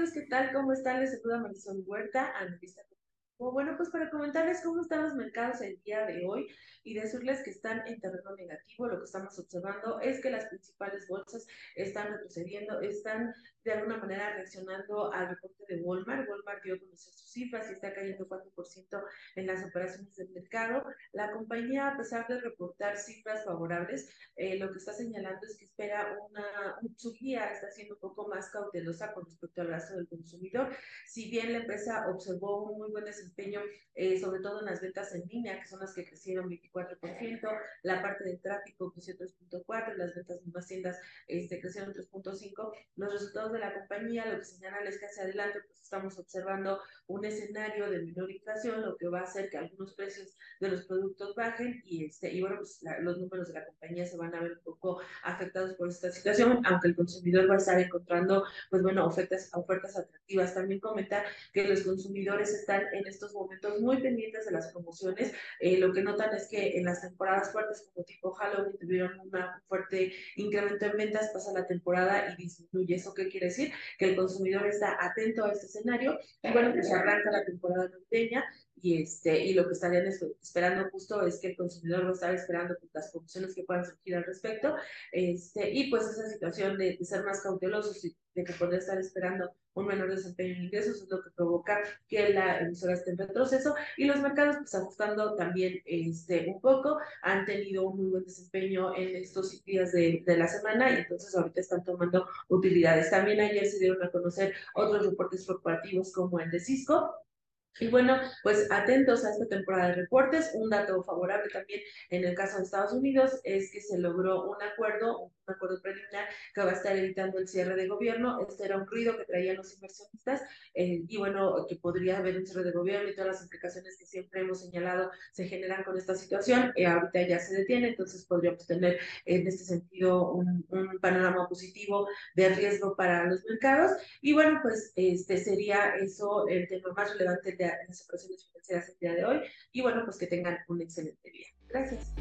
amigos, ¿qué tal? ¿Cómo están? Les saluda Marisol Huerta, analista bueno, pues para comentarles cómo están los mercados el día de hoy y decirles que están en terreno negativo, lo que estamos observando es que las principales bolsas están retrocediendo, están de alguna manera reaccionando al reporte de Walmart. Walmart dio a conocer sus cifras y está cayendo 4% en las operaciones del mercado. La compañía, a pesar de reportar cifras favorables, eh, lo que está señalando es que espera una, su guía está siendo un poco más cautelosa con respecto al gasto del consumidor. Si bien la empresa observó un muy buen desempeño, eh, sobre todo en las ventas en línea, que son las que crecieron 24%, la parte del tráfico creció 3.4%, las ventas en más tiendas este, crecieron 3.5%, los resultados de la compañía lo que señalan es que hacia adelante pues estamos observando un escenario de menor inflación, lo que va a hacer que algunos precios de los productos bajen y, este, y bueno, pues los números de la compañía se van a ver un poco afectados por esta situación, aunque el consumidor va a estar encontrando, pues bueno, ofertas, ofertas atractivas. También comentar que los consumidores están en estos momentos muy pendientes de las promociones. Eh, lo que notan es que en las temporadas fuertes como tipo Halloween tuvieron un fuerte incremento en ventas, pasa la temporada y disminuye. ¿Eso qué quiere decir que el consumidor está atento a este escenario y bueno, pues arranca la temporada navideña y, este, y lo que estarían esperando justo es que el consumidor va a estar esperando las promociones que puedan surgir al respecto este, y pues esa situación de, ser más cautelosos y de que poder estar esperando un menor desempeño en ingresos es lo que provoca que la emisora esté en retroceso y los mercados pues ajustando también este, un poco han tenido un muy buen desempeño en estos días de, de la semana y entonces ahorita están tomando utilidades. También ayer se dieron a conocer otros reportes corporativos como el de Cisco y bueno, pues atentos a esta temporada de reportes. Un dato favorable también en el caso de Estados Unidos es que se logró un acuerdo, un acuerdo preliminar que va a estar evitando el cierre de gobierno. Este era un ruido que traían los inversionistas eh, y bueno, que podría haber un cierre de gobierno y todas las implicaciones que siempre hemos señalado se generan con esta situación. Eh, ahorita ya se detiene, entonces podríamos tener en este sentido un, un, panorama positivo de riesgo para los mercados. Y bueno, pues este sería eso el tema más relevante en las operaciones financieras el día de hoy. Y bueno, pues que tengan un excelente día. Gracias.